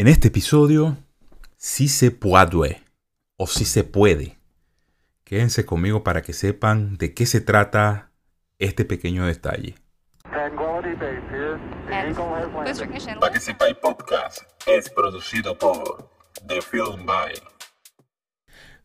En este episodio, si se puede o si se puede. Quédense conmigo para que sepan de qué se trata este pequeño detalle. Para que sepáis podcast es producido por The Film By.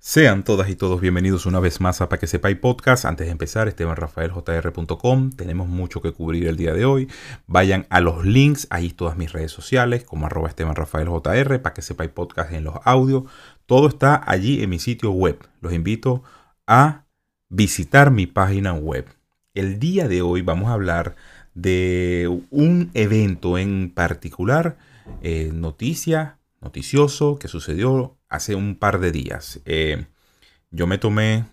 Sean todas y todos bienvenidos una vez más a Pa' que sepáis podcast. Antes de empezar, estebanrafaeljr.com. Tenemos mucho que cubrir el día de hoy. Vayan a los links, ahí todas mis redes sociales, como arroba estebanrafaeljr, para que sepáis podcast en los audios. Todo está allí en mi sitio web. Los invito a visitar mi página web. El día de hoy vamos a hablar de un evento en particular, eh, noticia, noticioso, que sucedió hace un par de días. Eh, yo me tomé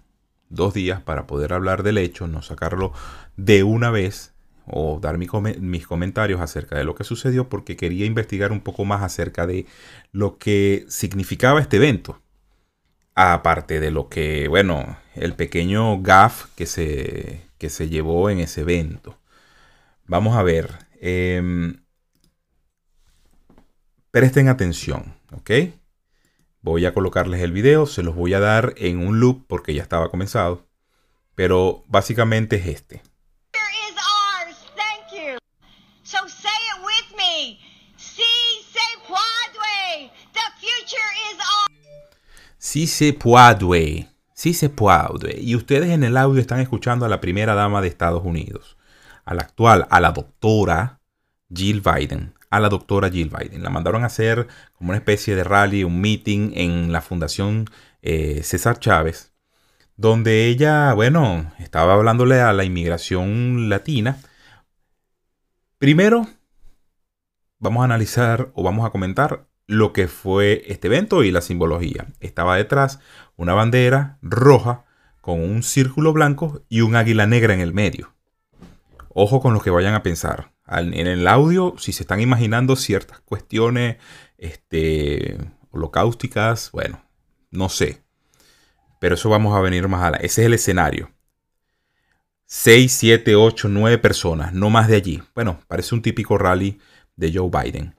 dos días para poder hablar del hecho, no sacarlo de una vez o dar mis comentarios acerca de lo que sucedió porque quería investigar un poco más acerca de lo que significaba este evento. Aparte de lo que, bueno, el pequeño gaff que se, que se llevó en ese evento. Vamos a ver. Em, presten atención, ¿ok? Voy a colocarles el video, se los voy a dar en un loop porque ya estaba comenzado. Pero básicamente es este. Sí se puede. Sí se puede. Y ustedes en el audio están escuchando a la primera dama de Estados Unidos. A la actual, a la doctora Jill Biden a la doctora Jill Biden. La mandaron a hacer como una especie de rally, un meeting en la Fundación eh, César Chávez, donde ella, bueno, estaba hablándole a la inmigración latina. Primero, vamos a analizar o vamos a comentar lo que fue este evento y la simbología. Estaba detrás una bandera roja con un círculo blanco y un águila negra en el medio. Ojo con lo que vayan a pensar en el audio, si se están imaginando ciertas cuestiones este, holocausticas, bueno, no sé. Pero eso vamos a venir más adelante. Ese es el escenario. 6, 7, 8, 9 personas, no más de allí. Bueno, parece un típico rally de Joe Biden.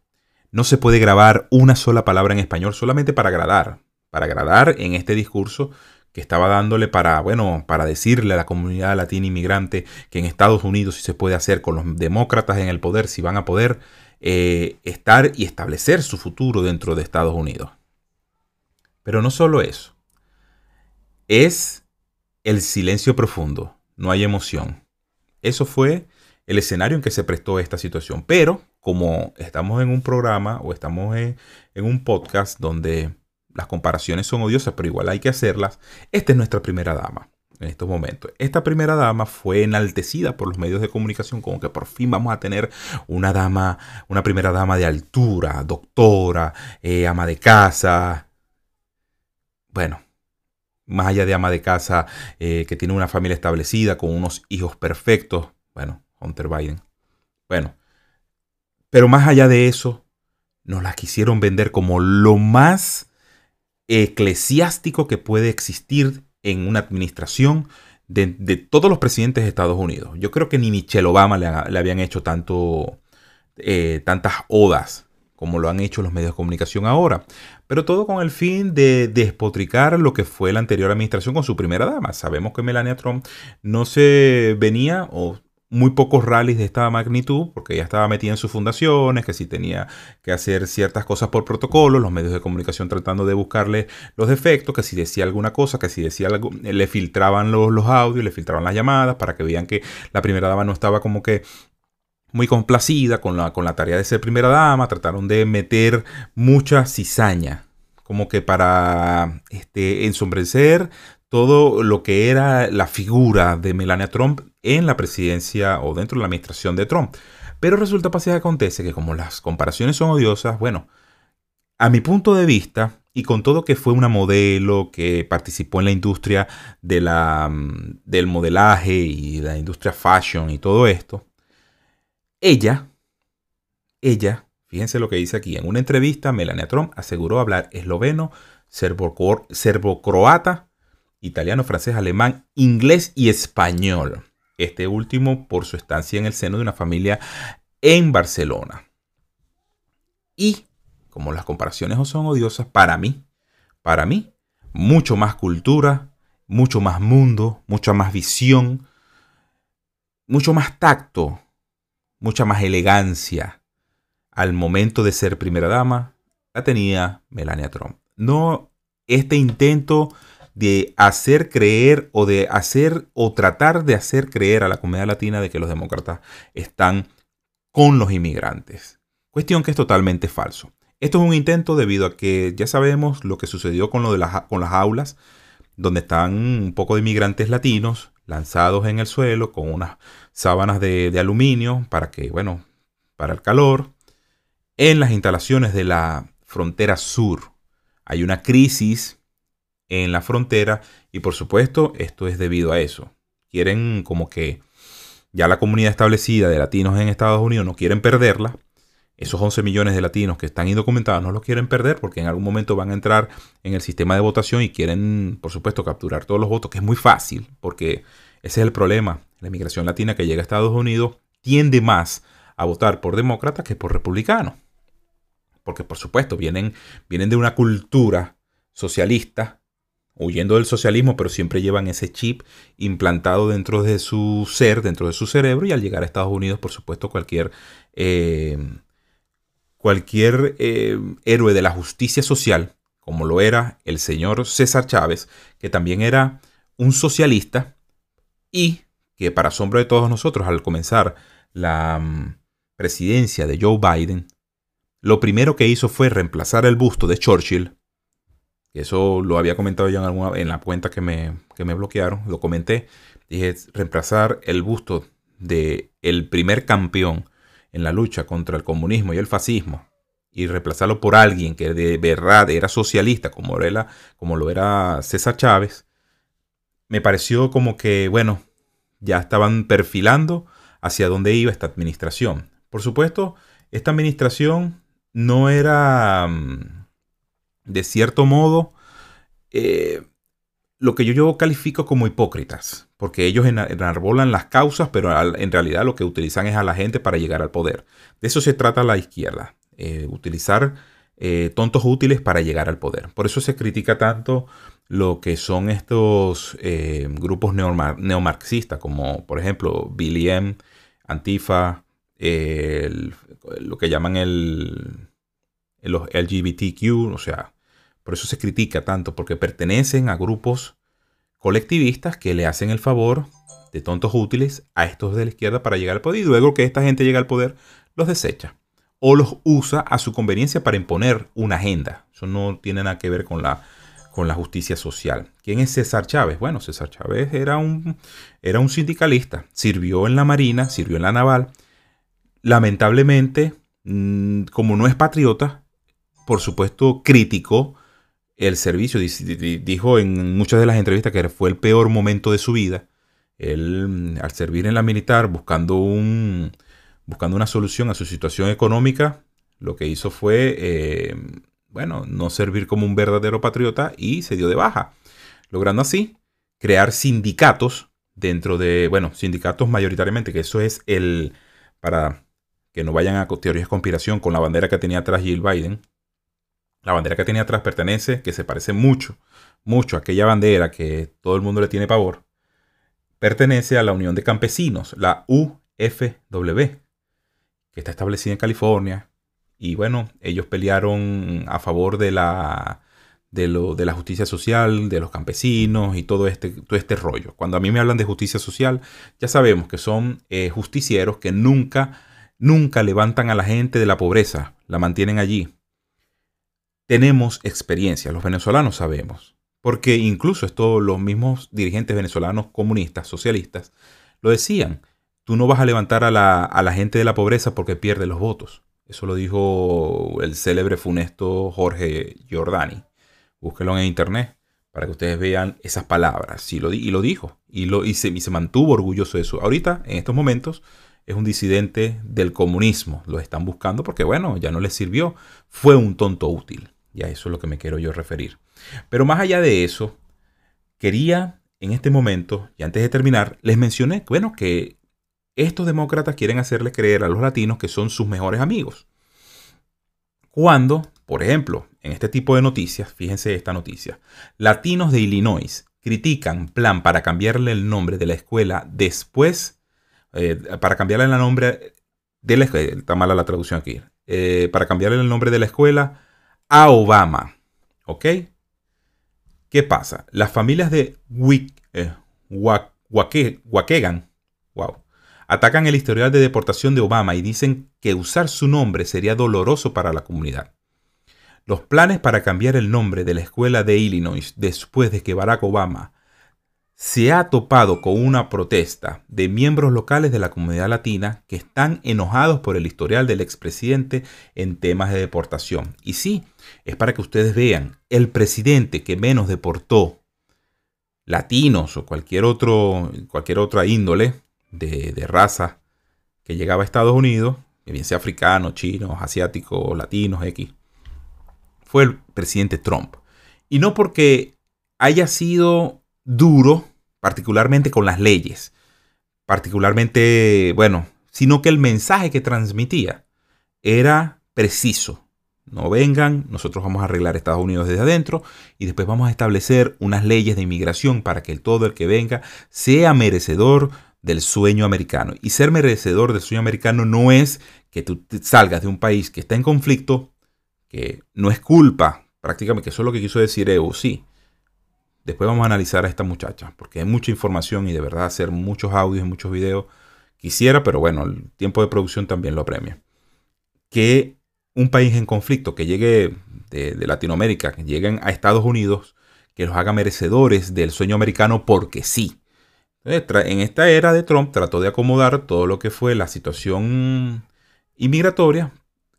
No se puede grabar una sola palabra en español solamente para agradar. Para agradar en este discurso que estaba dándole para, bueno, para decirle a la comunidad latina inmigrante que en Estados Unidos sí se puede hacer con los demócratas en el poder, si van a poder eh, estar y establecer su futuro dentro de Estados Unidos. Pero no solo eso, es el silencio profundo, no hay emoción. Eso fue el escenario en que se prestó esta situación. Pero como estamos en un programa o estamos en un podcast donde las comparaciones son odiosas, pero igual hay que hacerlas. Esta es nuestra primera dama en estos momentos. Esta primera dama fue enaltecida por los medios de comunicación como que por fin vamos a tener una dama, una primera dama de altura, doctora, eh, ama de casa. Bueno, más allá de ama de casa eh, que tiene una familia establecida con unos hijos perfectos. Bueno, Hunter Biden. Bueno, pero más allá de eso, nos la quisieron vender como lo más eclesiástico que puede existir en una administración de, todos los presidentes de Estados Unidos. Yo creo que ni Michelle Obama le, habían hecho eh, tantas odas como lo han hecho los medios de comunicación ahora. Pero todo con el fin de despotricar lo que fue la anterior administración con su primera dama. Sabemos que Melania Trump no se venía o muy pocos rallies de esta magnitud, porque ella estaba metida en sus fundaciones, que si tenía que hacer ciertas cosas por protocolo, los medios de comunicación tratando de buscarle los defectos, que si decía alguna cosa, que si decía algo, le filtraban los, los audios, le filtraban las llamadas para que vean que la primera dama no estaba como que muy complacida con la, con la tarea de ser primera dama, trataron de meter mucha cizaña, como que para este, ensombrecer todo lo que era la figura de Melania Trump en la presidencia o dentro de la administración de Trump. Pero resulta, pasa y acontece que como las comparaciones son odiosas, bueno, a mi punto de vista, y con todo que fue una modelo que participó en la industria de la, mm, del modelaje y la industria fashion y todo esto, ella, ella, fíjense lo que dice aquí, en una entrevista, Melania Trump aseguró hablar esloveno, serbo-croata, italiano, francés, alemán, inglés y español. Este último por su estancia en el seno de una familia en Barcelona. Y como las comparaciones son odiosas, para mí, para mí, mucho más cultura, mucho más mundo, mucha más visión, mucho más tacto, mucha más elegancia al momento de ser primera dama, la tenía Melania Trump. No este intento de hacer creer o de hacer o tratar de hacer creer a la comunidad latina de que los demócratas están con los inmigrantes. Cuestión que es totalmente falso. Esto es un intento debido a que ya sabemos lo que sucedió con, lo de las, con las aulas, donde están un poco de inmigrantes latinos lanzados en el suelo con unas sábanas de, de aluminio para que, bueno, para el calor, en las instalaciones de la frontera sur. Hay una crisis en la frontera y por supuesto esto es debido a eso. Quieren como que ya la comunidad establecida de latinos en Estados Unidos no quieren perderla. Esos 11 millones de latinos que están indocumentados no los quieren perder porque en algún momento van a entrar en el sistema de votación y quieren, por supuesto, capturar todos los votos, que es muy fácil porque ese es el problema. La inmigración latina que llega a Estados Unidos tiende más a votar por demócrata que por republicano. Porque, por supuesto, vienen, vienen de una cultura socialista huyendo del socialismo, pero siempre llevan ese chip implantado dentro de su ser, dentro de su cerebro, y al llegar a Estados Unidos, por supuesto, cualquier, eh, cualquier eh, héroe de la justicia social, como lo era el señor César Chávez, que también era un socialista, y que para asombro de todos nosotros, al comenzar la mm, presidencia de Joe Biden, lo primero que hizo fue reemplazar el busto de Churchill eso lo había comentado ya en, alguna, en la cuenta que me, me bloquearon. Lo comenté. Dije, reemplazar el busto de el primer campeón en la lucha contra el comunismo y el fascismo y reemplazarlo por alguien que de verdad era socialista como, era, como lo era César Chávez, me pareció como que, bueno, ya estaban perfilando hacia dónde iba esta administración. Por supuesto, esta administración no era mm, de cierto modo, eh, lo que yo, yo califico como hipócritas, porque ellos enarbolan las causas, pero en realidad lo que utilizan es a la gente para llegar al poder. De eso se trata la izquierda, eh, utilizar eh, tontos útiles para llegar al poder. Por eso se critica tanto lo que son estos grupos neomarxistas, como por ejemplo Billy M, Antifa, lo que llaman el, los LGBTQ, o sea, por eso se critica tanto, porque pertenecen a grupos colectivistas que le hacen el favor de tontos útiles a estos de la izquierda para llegar al poder y luego que esta gente llega al poder los desecha o los usa a su conveniencia para imponer una agenda. Eso no tiene nada que ver con la, con la justicia social. ¿Quién es César Chávez? Bueno, César Chávez era un, era un sindicalista, sirvió en la Marina, sirvió en la Naval. Lamentablemente, mm, como no es patriota, por supuesto criticó el servicio. Dijo en muchas de las entrevistas que fue el peor momento de su vida. Él, al servir en la militar, buscando, un, buscando una solución a su situación económica, lo que hizo fue, eh, bueno, no servir como un verdadero patriota y se dio de baja. Logrando así crear sindicatos dentro de, bueno, sindicatos mayoritariamente, que eso es el, para que no vayan a teorías de conspiración con la bandera que tenía atrás Jill Biden, la bandera que tenía atrás pertenece, que se parece mucho, mucho a aquella bandera que todo el mundo le tiene pavor, pertenece a la Unión de Campesinos, la UFW, que está establecida en California. Y bueno, ellos pelearon a favor de la, de, lo, de la justicia social, de los campesinos y todo este, todo este rollo. Cuando a mí me hablan de justicia social, ya sabemos que son eh, justicieros que nunca, nunca levantan a la gente de la pobreza, la mantienen allí tenemos experiencia, los venezolanos sabemos, porque incluso esto los mismos dirigentes venezolanos comunistas, socialistas, lo decían, tú no vas a levantar a la, gente de la pobreza porque pierde los votos. Eso lo dijo el célebre funesto Jorge Giordani. Búsquelo en internet para que ustedes vean esas palabras. y lo dijo. Y, lo, y, se, y se mantuvo orgulloso de eso. Ahorita, en estos momentos, es un disidente del comunismo. Lo están buscando porque, bueno, ya no les sirvió. Fue un tonto útil. Y a eso es lo que me quiero yo referir. Pero más allá de eso, quería en este momento, y antes de terminar, les mencioné, bueno, que estos demócratas quieren hacerle creer a los latinos que son sus mejores amigos. Cuando, Por ejemplo, en este tipo de noticias, fíjense esta noticia. Latinos de Illinois critican plan para cambiarle el nombre de la escuela después, eh, para cambiarle el nombre de la escuela, está mala la traducción aquí, eh, para cambiarle el nombre de la escuela a Obama. ¿Ok? ¿Qué pasa? Las familias de Wick, eh, Wakegan, wow, atacan el historial de deportación de Obama y dicen que usar su nombre sería doloroso para la comunidad. Los planes para cambiar el nombre de la escuela de Illinois después de que Barack Obama se ha topado con una protesta de miembros locales de la comunidad latina que están enojados por el historial del expresidente en temas de deportación. Y sí, es para que ustedes vean, el presidente que menos deportó latinos o cualquier, otro, cualquier otra índole de, de raza que llegaba a Estados Unidos, bien sea africano, chino, asiático, latinos, X, fue el presidente Trump. Y no porque haya sido duro, particularmente con las leyes, particularmente, bueno, sino que el mensaje que transmitía era preciso. No vengan, nosotros vamos a arreglar Estados Unidos desde adentro y después vamos a establecer unas leyes de inmigración para que todo el que venga sea merecedor del sueño americano. Y ser merecedor del sueño americano no es que tú salgas de un país que está en conflicto que no es culpa, prácticamente, que eso es lo que quiso decir EU, sí. Después vamos a analizar a esta muchacha, porque hay mucha información y de verdad hacer muchos audios y muchos videos quisiera, pero bueno, el tiempo de producción también lo apremia. Que un país en conflicto que llegue de, Latinoamérica, que lleguen a Estados Unidos, que los haga merecedores del sueño americano porque sí. En esta era de Trump trató de acomodar todo lo que fue la situación inmigratoria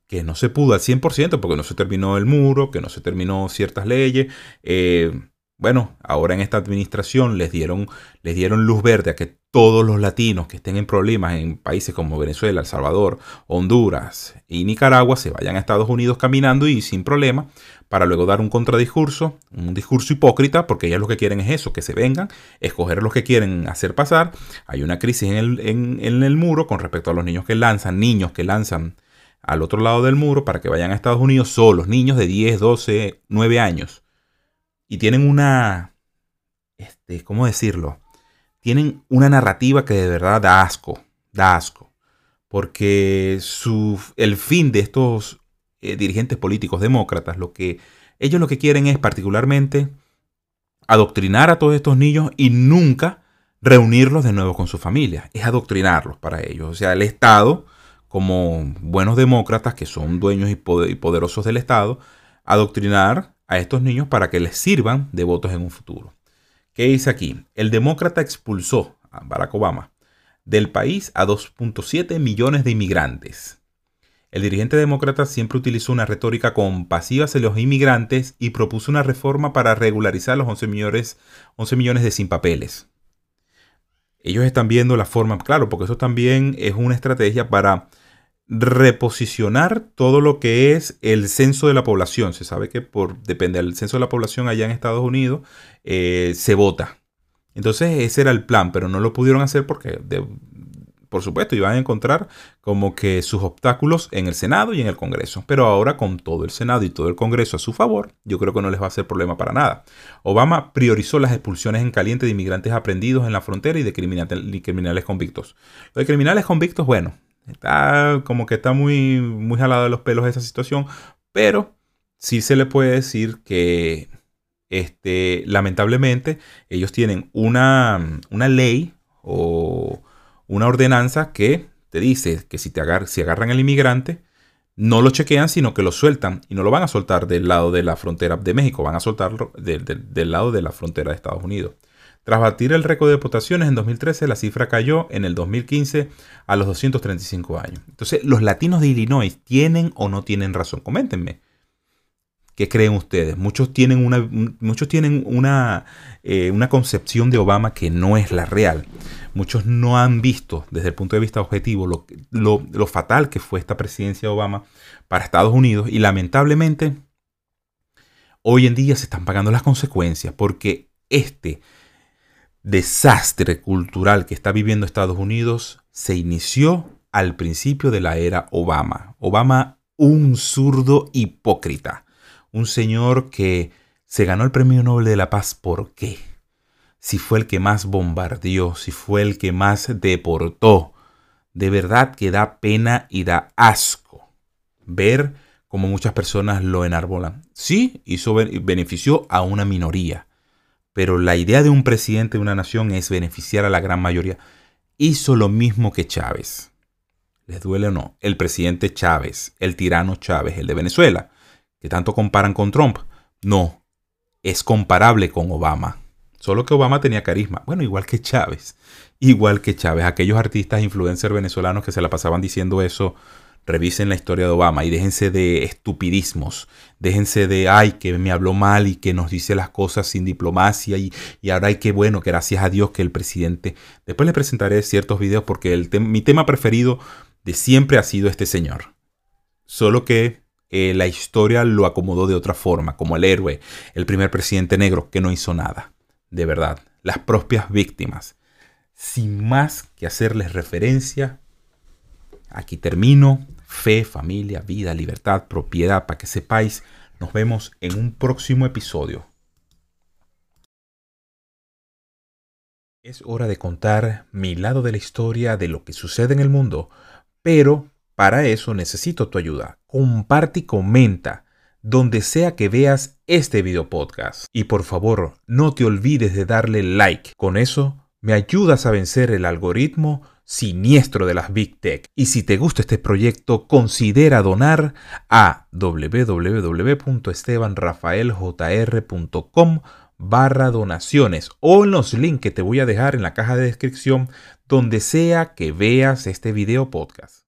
que no se pudo al 100% porque no se terminó el muro, que no se terminó ciertas leyes. Eh, bueno, ahora en esta administración les dieron, les dieron luz verde a que todos los latinos que estén en problemas en países como Venezuela, El Salvador, Honduras y Nicaragua se vayan a Estados Unidos caminando y sin problema para luego dar un contradiscurso, un discurso hipócrita, porque ellos lo que quieren es eso, que se vengan, escoger los que quieren hacer pasar. Hay una crisis en el, en el muro con respecto a los niños que lanzan, niños que lanzan al otro lado del muro para que vayan a Estados Unidos solos, niños de 10, 12, 9 años. Y tienen una, este, ¿cómo decirlo? Tienen una narrativa que de verdad da asco, da asco. Porque su, el fin de estos eh, dirigentes políticos demócratas, lo que ellos lo que quieren es particularmente adoctrinar a todos estos niños y nunca reunirlos de nuevo con su familia. Es adoctrinarlos para ellos. O sea, el Estado como buenos demócratas que son dueños y, poderosos del Estado, adoctrinar a estos niños para que les sirvan de votos en un futuro. ¿Qué dice aquí? El demócrata expulsó a Barack Obama del país a 2.7 millones de inmigrantes. El dirigente demócrata siempre utilizó una retórica compasiva hacia los inmigrantes y propuso una reforma para regularizar los 11 millones, 11 millones de sin papeles. Ellos están viendo la forma, claro, porque eso también es una estrategia para reposicionar todo lo que es el censo de la población. Se sabe que por depende del censo de la población allá en Estados Unidos eh, se vota. Entonces ese era el plan, pero no lo pudieron hacer porque, por supuesto, iban a encontrar como que sus obstáculos en el Senado y en el Congreso. Pero ahora con todo el Senado y todo el Congreso a su favor, yo creo que no les va a hacer problema para nada. Obama priorizó las expulsiones en caliente de inmigrantes aprendidos en la frontera y de criminales convictos. Lo de criminales convictos, bueno, Está como que está muy, muy jalado de los pelos esa situación, pero sí se le puede decir que este, lamentablemente ellos tienen una, una ley o una ordenanza que te dice que si, te si agarran al inmigrante, no lo chequean, sino que lo sueltan y no lo van a soltar del lado de la frontera de México, van a soltarlo del lado de la frontera de Estados Unidos. Tras batir el récord de deportaciones en 2013, la cifra cayó en el 2015 a los 235 años. Entonces, ¿los latinos de Illinois tienen o no tienen razón? Coméntenme. ¿Qué creen ustedes? Muchos tienen una, muchos tienen una, eh, una concepción de Obama que no es la real. Muchos no han visto desde el punto de vista objetivo lo, lo fatal que fue esta presidencia de Obama para Estados Unidos y lamentablemente hoy en día se están pagando las consecuencias porque este desastre cultural que está viviendo Estados Unidos se inició al principio de la era Obama. Obama un zurdo hipócrita, un señor que se ganó el Premio Nobel de la Paz. ¿Por qué? Si fue el que más bombardeó, si fue el que más deportó. De verdad que da pena y da asco ver cómo muchas personas lo enarbolan. Sí, hizo benefició a una minoría, pero la idea de un presidente de una nación es beneficiar a la gran mayoría. Hizo lo mismo que Chávez. ¿Les duele o no? El presidente Chávez, el tirano Chávez, el de Venezuela, que tanto comparan con Trump. No, es comparable con Obama. Solo que Obama tenía carisma. Bueno, igual que Chávez. Igual que Chávez. Aquellos artistas influencers venezolanos que se la pasaban diciendo eso, revisen la historia de Obama y déjense de estupidismos. Déjense de, ay, que me habló mal y que nos dice las cosas sin diplomacia y, y ahora hay bueno, que gracias a Dios que el presidente... Después les presentaré ciertos videos porque el mi tema preferido de siempre ha sido este señor. Solo que eh, la historia lo acomodó de otra forma, como el héroe, el primer presidente negro que no hizo nada. De verdad, las propias víctimas. Sin más que hacerles referencia, aquí termino. Fe, familia, vida, libertad, propiedad, para que sepáis. Nos vemos en un próximo episodio. Es hora de contar mi lado de la historia de lo que sucede en el mundo pero para eso necesito tu ayuda. Comparte y comenta donde sea que veas este video podcast. Y por favor, no te olvides de darle like. Con eso me ayudas a vencer el algoritmo siniestro de las Big Tech. Y si te gusta este proyecto, considera donar a www.estebanrafaeljr.com barra donaciones o en los links que te voy a dejar en la caja de descripción donde sea que veas este video podcast.